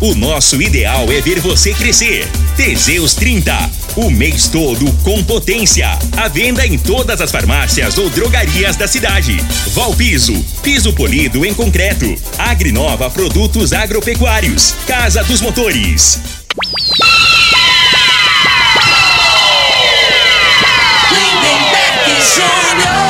O nosso ideal é ver você crescer. Teseus 30, o mês todo com potência. À venda em todas as farmácias ou drogarias da cidade. Valpiso, piso polido em concreto. Agrinova Produtos Agropecuários. Casa dos Motores. Lindenberg Júnior.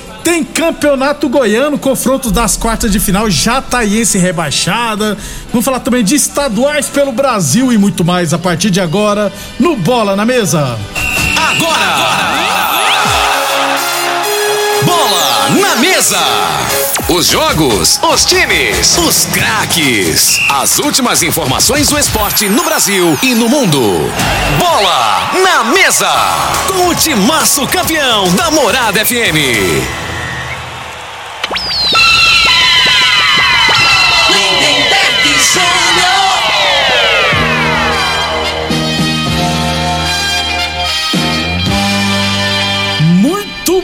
Tem campeonato goiano, confrontos das quartas de final, Jataiense rebaixada. Vamos falar também de estaduais pelo Brasil e muito mais a partir de agora no Bola na Mesa. Agora! Bola na mesa! Os jogos, os times, os craques. As últimas informações do esporte no Brasil e no mundo. Bola na mesa! Com o timaço campeão da Morada FM.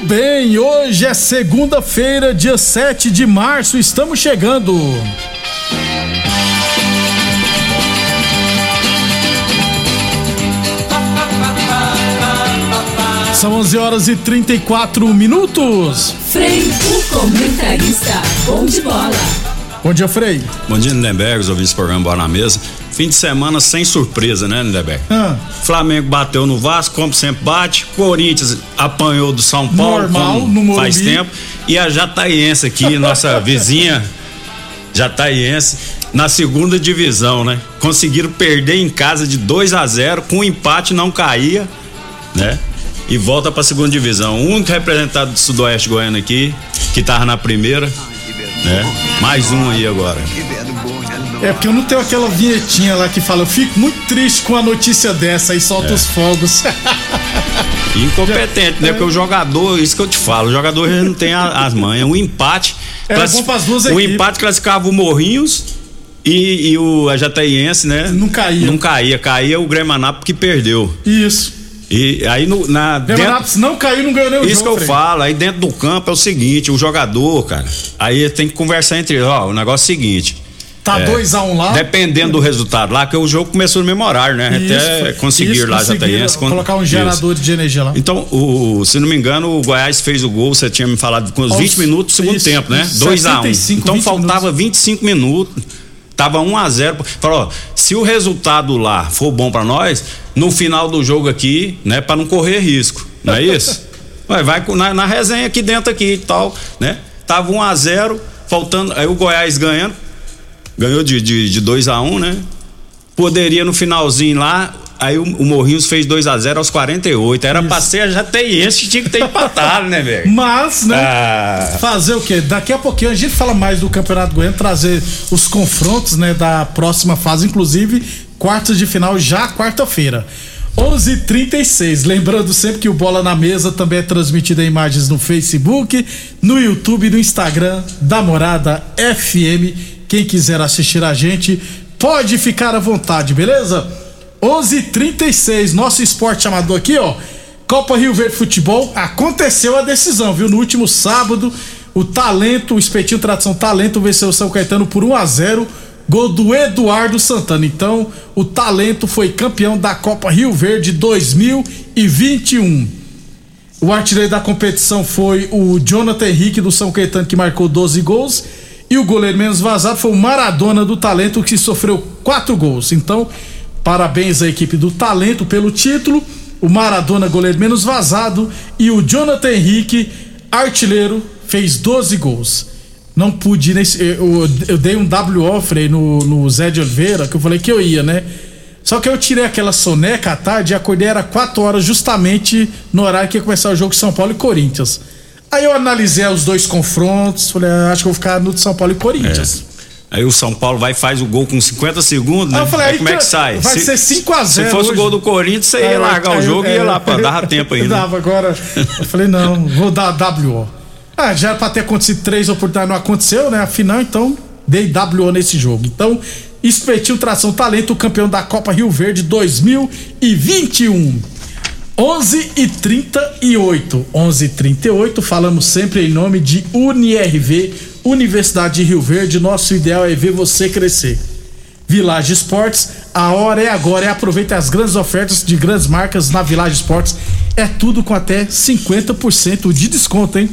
Bem, hoje é segunda-feira, dia 7 de março, estamos chegando. São 11 horas e 34 minutos. Frei, o comentarista. Bom de bola. Bom dia, Frei. Bom dia, Lindenberg, os ouvintes do programa Bola na Mesa. Fim de semana sem surpresa, né, Lindenberg? Ah, Flamengo bateu no Vasco, como sempre bate. Corinthians apanhou do São Paulo, Normal, como faz tempo. E a Jataiense aqui, nossa vizinha Jataiense, na segunda divisão, né? Conseguiram perder em casa de 2 a 0 com um empate não caía, né? E volta pra segunda divisão. O único representado do Sudoeste Goiano aqui, que tava na primeira, né? Mais um aí agora. É porque eu não tenho aquela vinhetinha lá que fala, eu fico muito triste com a notícia dessa e solta os fogos. Incompetente, né? Porque o jogador, isso que eu te falo, o jogador não tem as manhas. Um empate. Era classi- bom pras duas O equipes. empate classificava o Morrinhos e, e o Ajataiense, né? Não caía. Não caía. Caía o Grêmio Anápolis que perdeu. Isso. E aí no, na. dentro- não caiu, não ganhou nem o isso que jogo. eu Frei. falo, aí dentro do campo é o seguinte, o jogador, cara, aí tem que conversar entre eles, ó, o negócio é o seguinte. Tá é, 2x1 lá. Dependendo do resultado lá, que o jogo começou no mesmo horário, né? Isso, Até conseguir Isso, lá Jataiense. Colocar um Isso. gerador de energia lá. Então, o, se não me engano, o Goiás fez o gol, você tinha me falado com os Aos- 20 minutos do segundo isso, tempo, né? isso, 2 a 1 75, Então 20 faltava 25 minutos. Tava 1 a 0 Falou, ó, se o resultado lá for bom pra nós, no final do jogo aqui, né, Pra não correr risco, não é isso? Vai com- na, na resenha aqui dentro aqui e tal, né? Tava 1 a 0 faltando, aí o Goiás ganhando, ganhou de, de, de 2 a 1 né? Poderia no finalzinho lá, aí o, o Morrinhos fez 2 a 0 aos 48. Era pra ser a Jateiense que tinha que ter empatado, né, velho? Mas, né? Ah. Fazer o quê? Daqui a pouquinho a gente fala mais do Campeonato Goiano, trazer os confrontos, né, da próxima fase, inclusive quartas de final já quarta-feira. 11:36. Lembrando sempre que o Bola na Mesa também é transmitido em imagens no Facebook, no YouTube e no Instagram da Morada FM. Quem quiser assistir a gente, pode ficar à vontade, beleza? 11:36. Nosso esporte amador aqui, ó. Copa Rio Verde Futebol, aconteceu a decisão, viu? No último sábado, o Talento, o Espetinho Tradição Talento venceu o São Caetano por 1 a 0 gol do Eduardo Santana. Então, o Talento foi campeão da Copa Rio Verde 2021. O artilheiro da competição foi o Jonathan Henrique do São Caetano, que marcou 12 gols. E o goleiro menos vazado foi o Maradona do Talento, que sofreu 4 gols. Então, parabéns à equipe do Talento pelo título. O Maradona, goleiro menos vazado. E o Jonathan Henrique, artilheiro, fez 12 gols. não pude nesse. Eu, eu dei um WO, Frei, no, no Zé de Oliveira, que eu falei que eu ia, né? Só que eu tirei aquela soneca à tarde e acordei, era 4 horas, justamente no horário que ia começar o jogo São Paulo e Corinthians. Aí eu analisei os dois confrontos, falei, ah, acho que eu vou ficar no de São Paulo e Corinthians. Aí o São Paulo vai e faz o gol com 50 segundos, né? Aí eu falei, Aí aí como é que que sai? vai ser 5 a 0 Se fosse o gol do Corinthians, você Aí ia eu- largar aí o eu- jogo e é, ia lá, pô, dava tempo ainda. Dava, agora. Eu falei, não, vou dar WO. Ah, já era pra ter acontecido três oportunidades, não aconteceu, né? Afinal, então, dei WO nesse jogo. Então, Espetinho Tração Talento, campeão da Copa Rio Verde 2021. 11 e 38. 11 e 38, falamos sempre em nome de UniRV, Universidade de Rio Verde. Nosso ideal é ver você crescer. Village Esportes, a hora é agora. Aproveite as grandes ofertas de grandes marcas na Village Esportes. É tudo com até 50% de desconto, hein?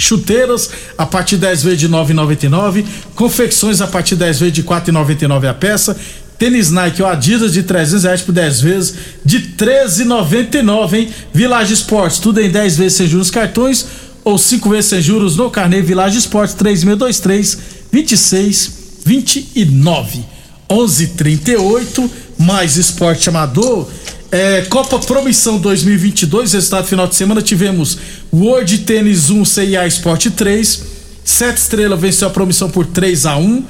Chuteiras a partir de 10 vezes de 9,99. Confecções a partir de 10 vezes de 4,99 a peça. Tênis Nike ou Adidas de 300 reais por 10 vezes de 13,99, hein? Village Esportes, tudo em 10 vezes sem juros cartões ou 5 vezes sem juros no carnê Village Esportes 3623 2629. 11:38 mais esporte amador. É, Copa Promissão 2022, resultado final de semana tivemos World Tênis 1 CIA Sport 3, Sete Estrela venceu a Promissão por 3 a 1.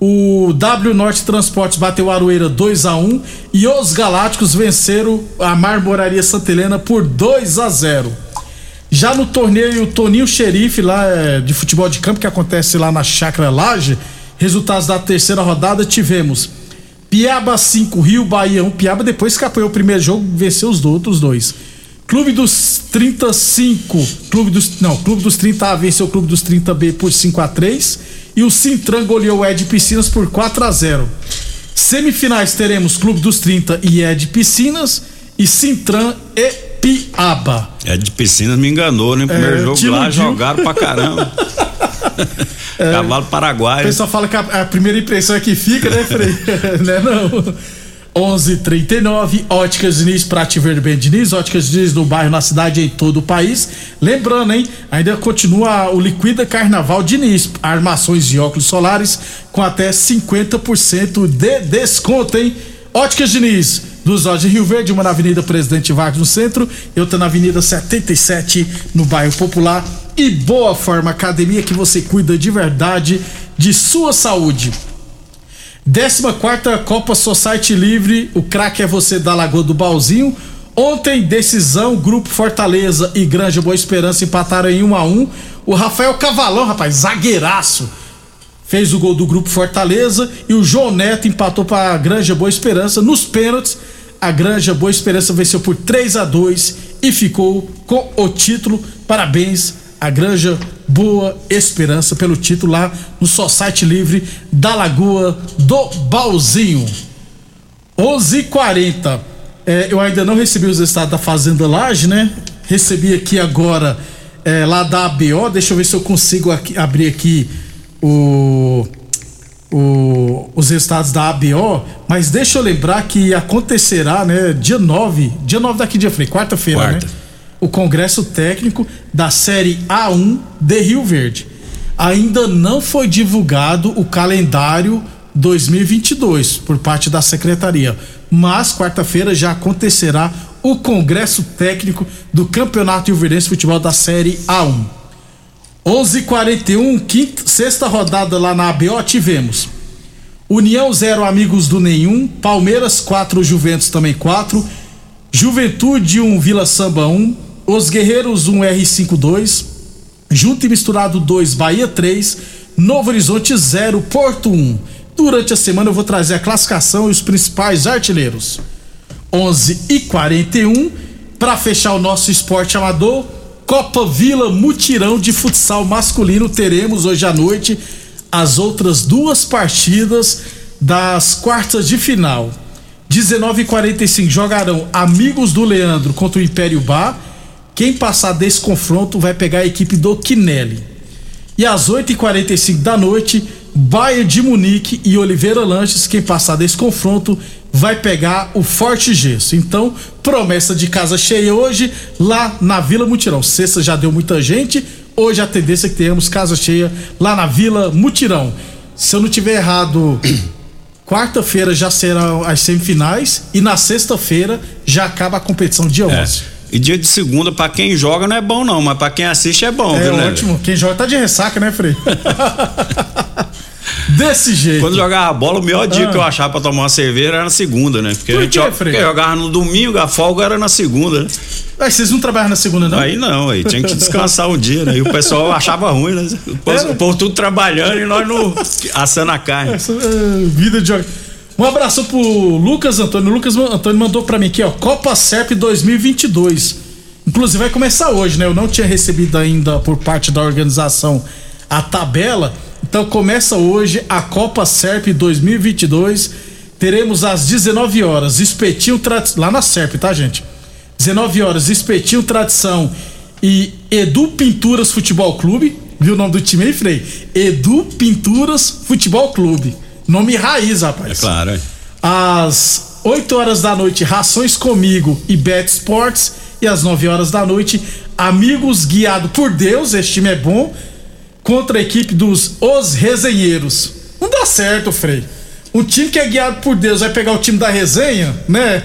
O W Norte Transportes bateu Aroeira 2 a 1 e os Galácticos venceram a Marmoraria Santa Helena por 2 a 0. Já no torneio Toninho Xerife, lá é, de futebol de campo, que acontece lá na Chácara Laje, resultados da terceira rodada tivemos Piaba 5, Rio Bahia 1. Piaba depois que apoiou o primeiro jogo, venceu os outros dois. Clube dos 35, Clube dos. Não, Clube dos 30A venceu o Clube dos 30B por 5 a 3 E o Sintran goleou o Ed Piscinas por 4 a 0 Semifinais teremos Clube dos 30 e Ed Piscinas e Sintran e Piaba. É de piscinas me enganou, né? Primeiro É, jogo lá, iludiu. jogaram pra caramba. Cavalo O paraguaio. pessoal fala que a, a primeira impressão é que fica, né, Frei? né, não? 11:39 Óticas Diniz, Prate Verde Bem Diniz, Óticas Diniz no bairro, na cidade em todo o país. Lembrando, hein, ainda continua o Liquida Carnaval Diniz, armações e óculos solares com até 50% de desconto, hein? Óticas Diniz, dos de Rio Verde, uma na Avenida Presidente Vargas no centro, e outra na Avenida 77 no bairro Popular. E Boa Forma Academia que você cuida de verdade de sua saúde. 14 Copa Society Livre, o craque é você da Lagoa do Balzinho. Ontem, decisão, Grupo Fortaleza e Granja Boa Esperança empataram em 1 a 1 O Rafael Cavalão, rapaz, zagueiraço, fez o gol do Grupo Fortaleza e o João Neto empatou para a Granja Boa Esperança nos pênaltis. A Granja Boa Esperança venceu por 3 a 2 e ficou com o título. Parabéns a Granja Boa Esperança pelo título lá no Society Livre da Lagoa do Balzinho. 11:40. É, eu ainda não recebi os estados da Fazenda Laje, né? Recebi aqui agora é, lá da ABO. Deixa eu ver se eu consigo aqui- abrir aqui o, o- os resultados da ABO. Mas deixa eu lembrar que acontecerá, né? Dia 9. Dia 9 daqui dia frei, quarta-feira, né? O Congresso Técnico da Série A1 de Rio Verde. Ainda não foi divulgado o calendário 2022 por parte da secretaria, mas quarta-feira já acontecerá o Congresso Técnico do Campeonato Rio de Futebol da Série A1. 11:41 quinta, sexta rodada lá na ABO tivemos União 0 Amigos do Nenhum, Palmeiras 4 Juventus também 4, Juventude 1 Vila Samba 1, Os Guerreiros 1 R52, Junto e Misturado 2 Bahia 3, Novo Horizonte 0 Porto 1. Durante a semana eu vou trazer a classificação e os principais artilheiros. 11 e 41 para fechar o nosso esporte amador. Copa Vila Mutirão de futsal masculino teremos hoje à noite as outras duas partidas das quartas de final. 19 e 45 jogarão Amigos do Leandro contra o Império Bar. Quem passar desse confronto vai pegar a equipe do Quinelli. E às 8h45 da noite, Bayern de Munique e Oliveira Lanches, quem passar desse confronto, vai pegar o Forte Gesso. Então, promessa de casa cheia hoje, lá na Vila Mutirão. Sexta já deu muita gente, hoje a tendência é que tenhamos casa cheia lá na Vila Mutirão. Se eu não tiver errado, quarta-feira já serão as semifinais e na sexta-feira já acaba a competição dia 11. É. E dia de segunda, pra quem joga, não é bom, não, mas pra quem assiste é bom, É, viu, né? ótimo. Quem joga tá de ressaca, né, Frei? Desse jeito. Quando jogava bola, o melhor dia Ah. que eu achava pra tomar uma cerveja era na segunda, né? Porque Por a gente quê, porque jogava no domingo, a folga era na segunda, né? Mas vocês não trabalham na segunda, não? Aí não, aí tinha que descansar um dia, né? E o pessoal achava ruim, né? O povo, tudo trabalhando e nós no, assando a carne. Essa, é, vida de jogo. Um abraço pro Lucas Antônio. Lucas Antônio mandou pra mim aqui, ó. Copa Serp 2022. Inclusive vai começar hoje, né? Eu não tinha recebido ainda por parte da organização a tabela. Então começa hoje a Copa Serp 2022. Teremos às 19 horas Espetinho Tradição. Lá na Serp, tá, gente? 19 horas Espetinho Tradição e Edu Pinturas Futebol Clube. Viu o nome do time aí, Frei? Edu Pinturas Futebol Clube. Nome raiz, rapaz. É claro, é. Às 8 horas da noite, Rações Comigo e Bet Sports. E às 9 horas da noite, Amigos Guiado por Deus, esse time é bom, contra a equipe dos Os Resenheiros. Não dá certo, Frei. Um time que é guiado por Deus vai pegar o time da resenha, né?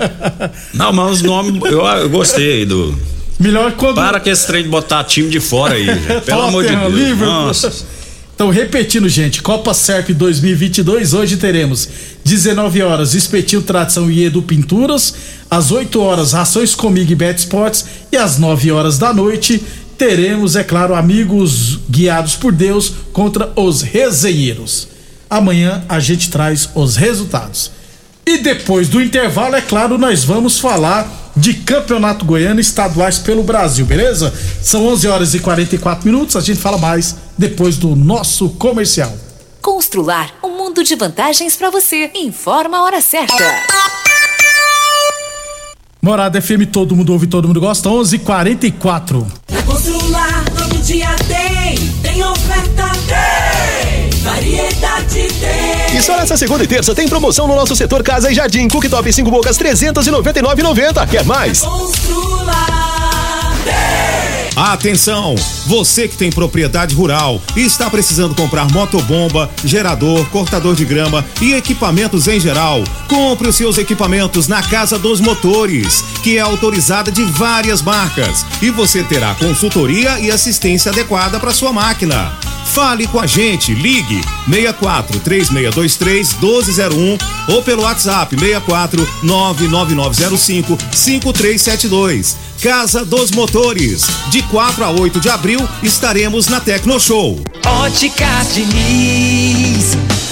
Não, mas os nomes, eu, eu gostei aí do. Melhor quando. Para com esse trem de botar time de fora aí. Pelo amor de Deus. Nossa. Então, repetindo, gente, Copa Serp 2022, hoje teremos 19 horas Espetinho Tradição e Edu Pinturas, às 8 horas Rações Comigo e Bet Sports e às 9 horas da noite teremos, é claro, amigos guiados por Deus contra os resenheiros. Amanhã a gente traz os resultados. E depois do intervalo, é claro, nós vamos falar de Campeonato Goiano estaduais pelo Brasil, beleza? São 11 horas e 44 minutos, a gente fala mais depois do nosso comercial. Constrular um mundo de vantagens para você. Informa a hora certa. Morada FM, todo mundo ouve, todo mundo gosta, 11 só nessa segunda e terça tem promoção no nosso setor Casa e Jardim. Cooktop 5 bocas 399,90. Quer mais? Atenção! Você que tem propriedade rural e está precisando comprar motobomba, gerador, cortador de grama e equipamentos em geral, compre os seus equipamentos na Casa dos Motores, que é autorizada de várias marcas, e você terá consultoria e assistência adequada para sua máquina. Fale com a gente, ligue 64 3623 1201 ou pelo WhatsApp 64 99905 5372. Casa dos Motores. De 4 a 8 de abril estaremos na Tecno Show. Óticas Diniz.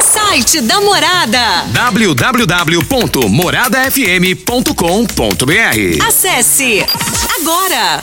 Site da Morada. www.moradafm.com.br Acesse agora.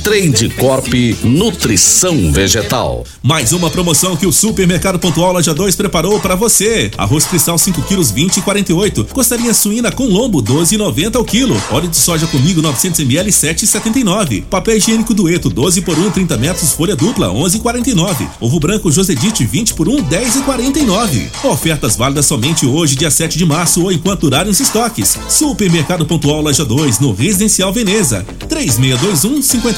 Trade Corp Nutrição Vegetal. Mais uma promoção que o Supermercado Pontual Loja 2 preparou para você. Arroz cristal 5 quilos 20 e 48. Costarinha suína com lombo 12,90 ao quilo. Óleo de soja comigo 900 ml 7,79. Papel higiênico dueto 12 por 1 30 metros folha dupla 11,49. Ovo branco Josedite 20 por 1 10,49. Ofertas válidas somente hoje dia 7 de março ou enquanto durarem os estoques. Supermercado Pontual Loja 2 no Residencial Veneza 3621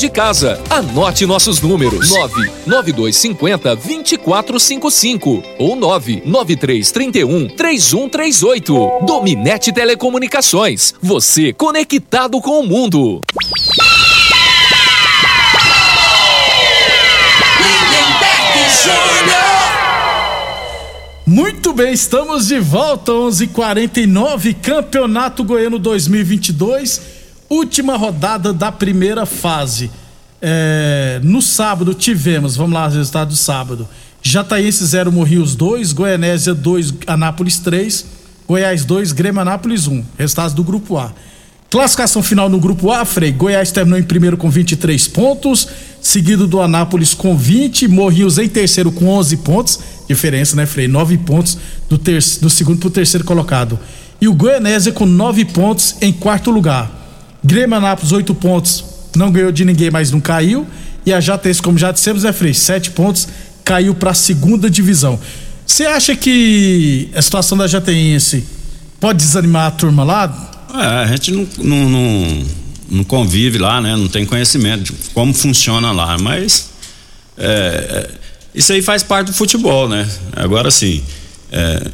de casa. Anote nossos números: 99250 2455 ou 99331 3138. Dominete Telecomunicações. Você conectado com o mundo. Muito bem, estamos de volta, 11:49 Campeonato Goiano 2022, última rodada da primeira fase. É, no sábado tivemos, vamos lá, os resultados do sábado. Jataiense 0, Morrios 2, Goianésia 2, Anápolis 3, Goiás 2, Grêmio Anápolis 1. Resultados do grupo A. Classificação final no grupo A, Frei. Goiás terminou em primeiro com 23 pontos, seguido do Anápolis com 20, Morrios em terceiro com 11 pontos. Diferença, né, Frei? 9 pontos do, ter do segundo para o terceiro colocado. E o Goianésia com 9 pontos em quarto lugar. Grêmio Anápolis, 8 pontos, não ganhou de ninguém, mas não caiu. E a Jateiense, como já dissemos, é Frei, 7 pontos, caiu para a segunda divisão. Você acha que a situação da Jateiense pode desanimar a turma lá? É, a gente não, não, não, não, convive lá, né? Não tem conhecimento de como funciona lá, mas é, isso aí faz parte do futebol, né? Agora sim, é,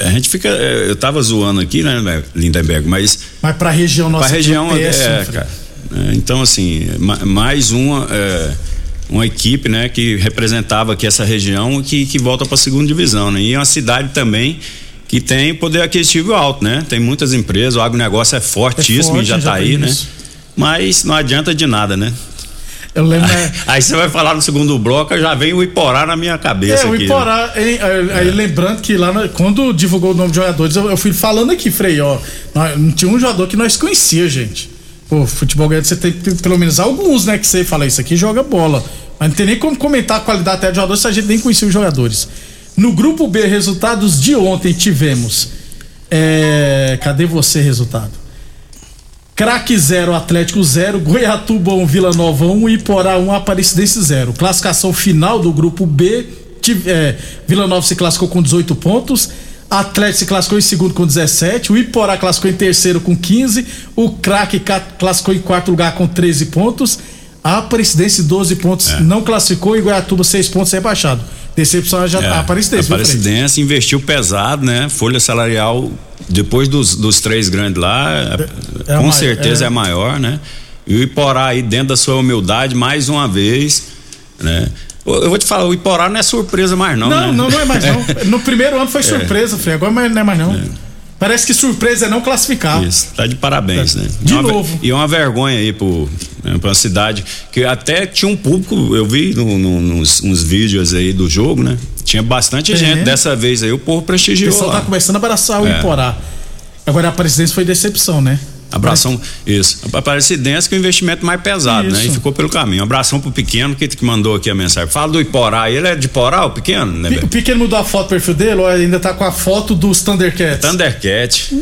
a gente fica, eu tava zoando aqui, né, Lindenberg, mas mas para a região nossa para região é, péssimo, é, cara. Então assim, mais uma é, uma equipe, né, que representava aqui essa região que que volta para a segunda divisão, né? E é uma cidade também que tem poder aquisitivo alto, né? Tem muitas empresas, o agronegócio é fortíssimo É em forte, Jataí, já né? isso. Mas não adianta de nada, né? Eu lembro. Aí você vai falar no segundo bloco, já vem o Iporá na minha cabeça É, o aqui. né? Iporá, hein, aí, aí lembrando que lá, na- quando divulgou o nome de jogadores, eu, eu fui falando aqui, Frei, ó, não tinha um jogador que nós conhecia, gente. Pô, futebol ganhando, você tem ter pelo menos alguns, né, que você fala, isso aqui joga bola. Mas não tem nem como comentar a qualidade até de jogadores se a gente nem conhecia os jogadores. No grupo B, resultados de ontem tivemos. é, cadê você, resultado? Craque 0, Atlético 0, Goiatuba 1, Vila Nova 1, Iporá 1, Aparecidense 0. Classificação final do grupo B, tive- é, Vila Nova se classificou com 18 pontos, Atlético se classificou em segundo com 17, o Iporá classificou em terceiro com 15, o Craque classificou em quarto lugar com 13 pontos, a Aparecidense 12 pontos não classificou e Goiatuba 6 pontos rebaixado. Decepção já É, a Aparecidense. Aparecidense investiu pesado, né? Folha salarial, depois dos, dos três grandes lá, é a com mai- certeza é. é. maior, né? E o Iporá aí, dentro da sua humildade, mais uma vez, né? Eu vou te falar, o Iporá não é surpresa mais não, Não, né? não, não é mais não. No primeiro ano foi É. surpresa, Frei. Agora não é mais não. Parece que surpresa é não classificar. Isso, tá de parabéns, né? De E uma novo. E é uma vergonha aí pro, né, pra cidade que até tinha um público, eu vi no- no- nos, uns vídeos aí do jogo, né? Tinha bastante É. gente. Dessa vez aí o povo O prestigiou pessoal lá. tá começando a abraçar o É. Iporá. Agora a presidência foi decepção, né? Abração, isso. Aparecidense que é o investimento mais pesado, né? E Isso. ficou pelo caminho. Abração pro pequeno que, que mandou aqui a mensagem. Fala do Iporá, ele é de Iporá, o pequeno, né? O pequeno mudou a foto do perfil dele, ou ainda tá com a foto dos Thundercats? Thundercat.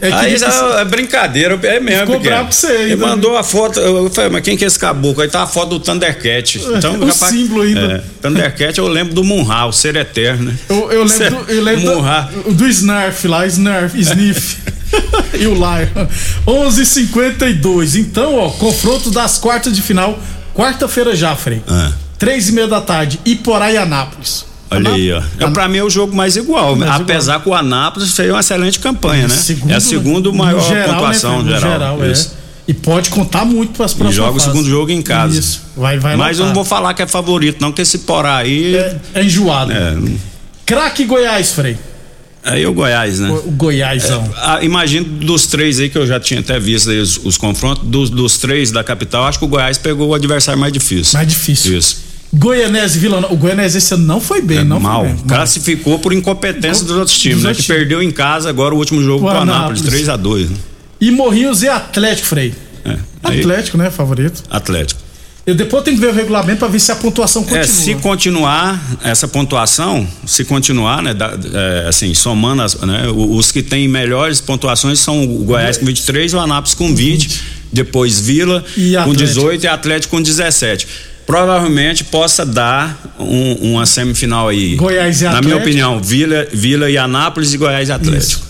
É que Aí ele- isso é, é brincadeira, é mesmo. Ficou bravo com você Ele ainda, mandou a foto, eu falei, mas quem que é esse caboclo? Aí tá a foto do Thundercat. Então, O símbolo ainda. É, Thundercat eu lembro do Munra, o ser eterno, né? Eu, eu lembro, do, eu lembro do, do Snarf lá, Snarf, Sniff. e o Lion. 11:52. Então, ó, confronto das quartas de final, quarta-feira já, Frei. É. Três e meia da tarde, Iporá e Anápolis. Olha aí, ó. É, pra mim é o jogo mais igual. Mais apesar que o Anápolis fez uma excelente campanha, né? Segundo- é a segunda maior geral, né, pontuação Frei? No geral. é. Isso. E pode contar muito para as E próximas joga o segundo jogo em casa. Isso. Vai, vai Mas eu não vou falar que é favorito, não, porque esse Porá aí. É, é enjoado. É, Craque Goiás, Frei. Aí o Goiás, né? O Goiásão. Ah, imagino dos três aí que eu já tinha até visto aí os, os confrontos, dos, dos três da capital, acho que o Goiás pegou o adversário mais difícil. Mais difícil. Isso. Goianese Vila. O Goianese esse ano não foi bem, É não mal. bem. Classificou por incompetência dos outros times, dos né? outros Que perdeu em casa agora o último jogo O pro Anápolis. Anápolis, 3 a 2 né? E Morrinhos e Atlético, Frei. É. Aí, Atlético, né? Favorito. Atlético. Eu depois tenho que ver o regulamento pra ver se a pontuação continua. É, se continuar essa pontuação, se continuar, né, da- é, assim, somando as, né, os que têm melhores pontuações são o Goiás com 23, o Anápolis com 20, depois Vila com Atlético? 18 e Atlético com 17. Provavelmente possa dar um- uma semifinal aí. Goiás e Na minha Atlético? opinião, Vila, Vila e Anápolis e Goiás e Atlético.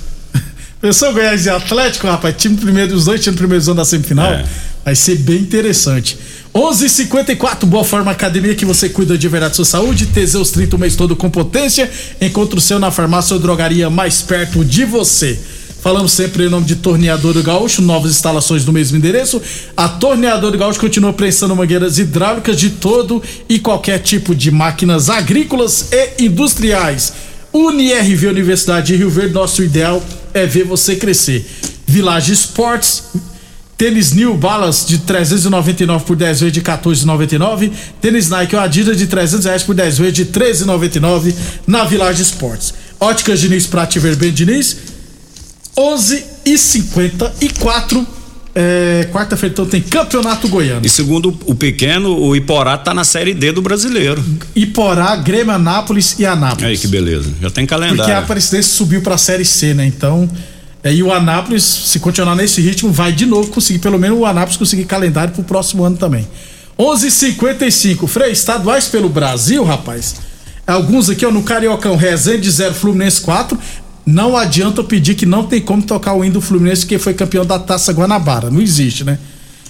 Pensou Goiás e Atlético, rapaz? Time primeiro, os dois times primeiros da semifinal. É. Vai ser bem interessante. 11:54 Boa Forma Academia que você cuida de verdade da sua saúde. Teseus 30 o mês todo com potência. Encontre o seu na farmácia ou drogaria mais perto de você. Falamos sempre em nome de Torneador Gaúcho, novas instalações no mesmo endereço. A Torneador Gaúcho continua prestando mangueiras hidráulicas de todo e qualquer tipo de máquinas agrícolas e industriais. UniRV Universidade de Rio Verde, nosso ideal é ver você crescer. Village Sports, Tênis New Balance de 399 por 10 vezes de 14,99. Tênis Nike ou Adidas de 300 reais por 10 vezes de 13,99 na Village Sports. Óticas Diniz pra te ver bem, Diniz. 11 e 54 é, Quarta-feira então tem Campeonato Goiano. E segundo o pequeno, o Iporá tá na série D do brasileiro. Iporá, Grêmio, Anápolis e Anápolis. Aí que beleza. Já tem Porque a calendário. Aparecidense subiu pra Série C, né? Então, é, e o Anápolis, se continuar nesse ritmo, vai de novo conseguir, pelo menos o Anápolis conseguir calendário pro próximo ano também. 11:55 Frei, estaduais pelo Brasil, rapaz. Alguns aqui, ó, no Cariocão, Resende 0, Fluminense 4. Não adianta pedir que não tem como tocar o hino do Fluminense, que foi campeão da Taça Guanabara. Não existe, né?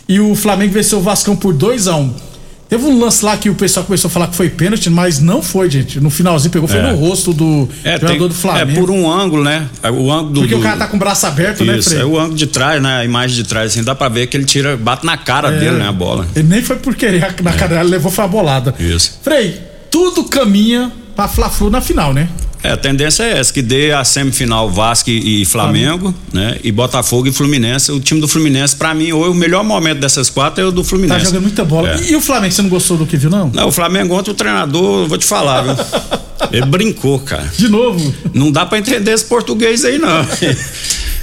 E o Flamengo venceu o Vascão por 2 a 1 Teve um lance lá que o pessoal começou a falar que foi pênalti, mas não foi, gente. No finalzinho pegou, foi É. no rosto do É, jogador tem- do Flamengo. é por um ângulo, né? O ângulo do. Porque o do- cara tá com o braço aberto, né, Isso, Frei? é o ângulo de trás, né? A imagem de trás, assim, dá pra ver que ele tira, bate na cara É. dele, né? A bola. Ele nem foi por querer na cara dele, levou foi a bolada. Isso. Frei, tudo caminha pra Fla-Flu na final, né? É, a tendência é essa, que dê a semifinal Vasco e Flamengo, né? E Botafogo e Fluminense. O time do Fluminense, pra mim, hoje, o melhor momento dessas quatro é o do Tá Fluminense. jogando muita bola. É. E, o Flamengo, você não gostou do que viu, não? Não, o Flamengo ontem, o treinador, vou te falar, viu? Ele brincou, cara. De novo? Não dá pra entender esse português aí, não.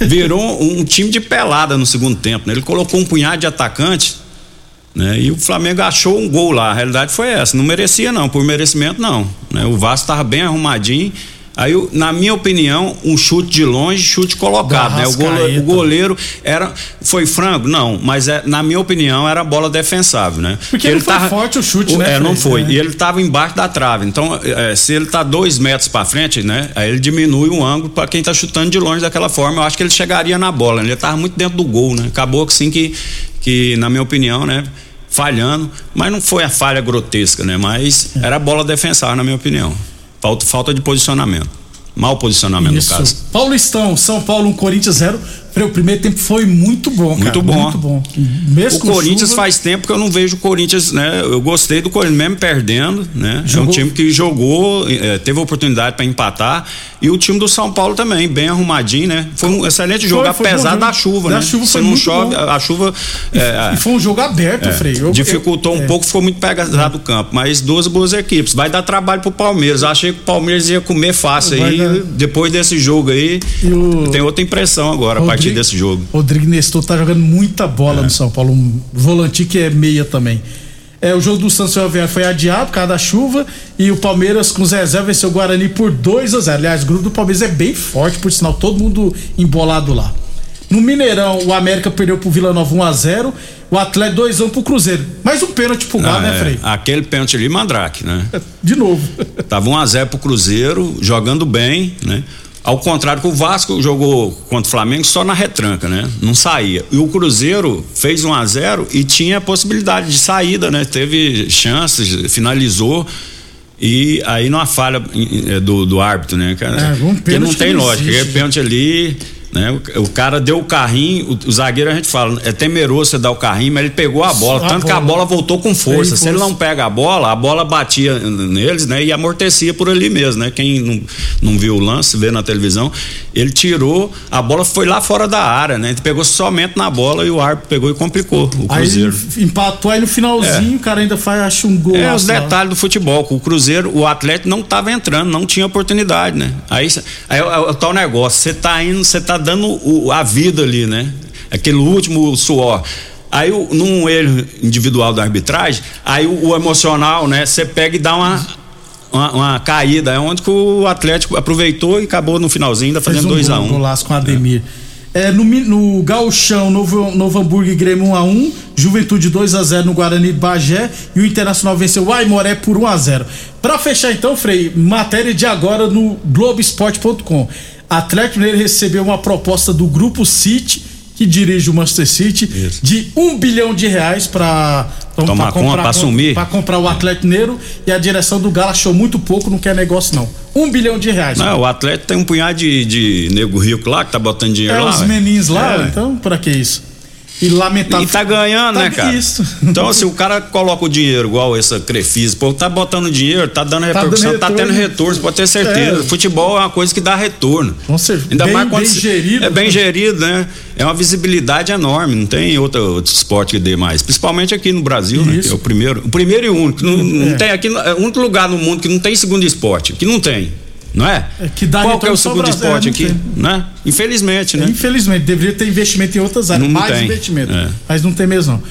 Virou um, um time de pelada no segundo tempo, né? Ele colocou um punhado de atacante, né? E o Flamengo achou um gol lá. A realidade foi essa. Não merecia, não. Por merecimento, não. né? O Vasco tava bem arrumadinho. Aí, na minha opinião, um chute de longe, chute colocado, né? O goleiro, o goleiro era. Foi frango? Não, mas é, na minha opinião era bola defensável, né? Porque não foi forte o chute, né, É, não foi. É. E ele tava embaixo da trave. Então, é, se ele tá dois metros pra frente, né? Aí ele diminui o ângulo pra quem tá chutando de longe daquela forma. Eu acho que ele chegaria na bola. né? Ele tava muito dentro do gol, né? Acabou que sim que, que na minha opinião, né? Falhando, mas não foi a falha grotesca, né? Mas É. era bola defensável, na minha opinião. Falta, falta de posicionamento. Mau posicionamento, Isso. no caso. Paulistão, São Paulo 1, Corinthians 0. O primeiro tempo foi muito bom, cara. Muito bom. Muito bom. Mesmo o Corinthians chuva, faz tempo que eu não vejo o Corinthians, né? Eu gostei do Corinthians, mesmo perdendo, né? É Jogou- um time que jogou, eh, teve oportunidade para empatar. E o time do São Paulo também, bem arrumadinho, né? Foi um excelente jogo, Foi- foi apesar da chuva, Da né? chuva Se não muito chove, bom. a chuva. eh, E foi um jogo aberto, é, Frei. Eu- dificultou eu- um é. pouco, ficou muito pesado o campo. Mas duas boas equipes. Vai dar trabalho pro Palmeiras. Achei que o Palmeiras ia comer fácil Vai aí. dar. Depois desse jogo aí, o- tem outra impressão agora, a partir desse jogo. Rodrigo Nestor tá jogando muita bola É. no São Paulo. Um volante que é meia também. É, o jogo do Santos foi adiado por causa da chuva e o Palmeiras com Zezé venceu o Guarani por 2 a 0 Aliás, o grupo do Palmeiras é bem forte, por sinal, todo mundo embolado lá. No Mineirão, o América perdeu pro Vila Nova 1 a 0 o Atlético 2 a 1 pro Cruzeiro. Mais um pênalti pro Galo, Ah, né, é. Frei? Aquele pênalti ali, Mandrake, né? De novo. Tava 1x0 pro Cruzeiro, jogando bem, né? Ao contrário que o Vasco jogou contra o Flamengo só na retranca, né? Não saía. E o Cruzeiro fez 1 a 0 e tinha possibilidade de saída, né? Teve chances, finalizou. E aí numa falha do, do árbitro, né, cara? É, um que pênalti não tem que não lógica. existe, Aquele pênalti ali, né? O, o cara deu o carrinho, o, o zagueiro a gente fala, é temeroso você dar o carrinho, mas ele pegou a bola, A tanto que a bola. bola voltou com força. Se ele não pega a bola, a bola batia neles, né? E amortecia por ali mesmo, né? Quem não, não viu o lance, vê na televisão, ele tirou, a bola foi lá fora da área, né? Ele pegou somente na bola e o árbitro pegou e complicou o Aí Cruzeiro. empatou, aí no finalzinho o cara ainda faz, acha um gol. É, os lá. detalhes do futebol. O Cruzeiro, o Atlético não estava entrando, não tinha oportunidade, né? Aí, aí é o- é o tal negócio, você tá indo, você tá dando o- a vida ali, né? Aquele último suor. Aí, num erro individual da arbitragem, aí o, o emocional, né? Você pega e dá uma, uma, uma caída. É onde que o Atlético aproveitou e acabou no finalzinho, ainda fazendo um 2 a gol, 1 golaço com o Ademir. É, no, Mi- no Gauchão, Novo, Novo Hamburgo e Grêmio 1x1, Juventude 2x0 no Guarani de Bagé e o Internacional venceu o Aimoré por 1x0. Pra fechar então, Frei, matéria de agora no Globoesporte.com. Atlético Mineiro recebeu uma proposta do Grupo City, que dirige o Manchester City, de um bilhão de reais pra, pra, Tomar conta, pra assumir. pra comprar o Atlético Mineiro e a direção do Galo achou muito pouco, não quer negócio não. Um bilhão de reais. Não, o Atlético tem um punhado de, de nego rico lá que tá botando dinheiro É, lá. os ué. meninos lá, É. então, pra que isso? E lamentável. E tá ganhando, Tá né, cara? isso. Então, assim, o cara coloca o dinheiro, igual essa Crefisa, pô, tá botando dinheiro, tá dando dando repercussão, tá, retorno. tendo retorno, você pode ter certeza. É. Futebol é uma coisa que dá retorno. Com certeza. Ainda Bem- mais quando bem se- gerido. É bem gerido, né? É uma visibilidade enorme, não tem outro, outro esporte que dê mais. Principalmente aqui no Brasil, né? Que é o primeiro. O primeiro e único. Não, não É. tem aqui, é o único lugar no mundo que não tem segundo esporte. Que não tem. Não é? que dá Qual que é o segundo esporte é, aqui? tem. Né? Infelizmente, né? Infelizmente, deveria ter investimento em outras áreas, Não mais tem. investimento. É. Mas não tem mesmo, não.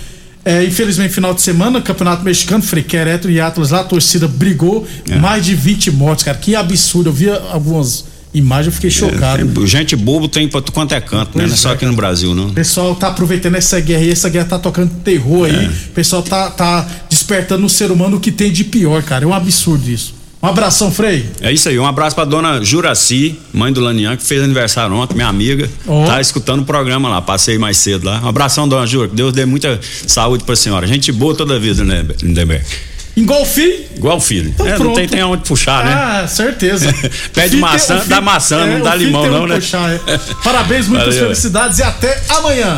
É, infelizmente, final de semana, Campeonato Mexicano, Frequereto e Atlas lá, a torcida brigou, É. mais de 20 mortes, cara. Que absurdo. Eu vi algumas imagens, eu fiquei chocado. É, tem- gente bobo tem pra quanto é canto, né? Não é Pois só é, aqui no Brasil, não. O pessoal tá aproveitando essa guerra aí, essa guerra tá tocando terror aí. É. O pessoal tá, tá despertando no ser humano o que tem de pior, cara. É um absurdo isso. Um abração, Frei. É isso aí, um abraço pra dona Juraci, mãe do Lanian, que fez aniversário ontem, minha amiga. Ó. Tá escutando o programa lá, passei mais cedo lá. Um abração, dona Jura, que Deus dê muita saúde pra senhora. Gente boa toda a vida, né, Lindenberg? Engolfi? Igual o filho. Então É, não tem, tem aonde puxar, né? Ah, certeza. Pede Filho maçã, dá filho- maçã, é, não dá filho limão, não, né? puxar, é. Parabéns, muitas Valeu. felicidades e até amanhã.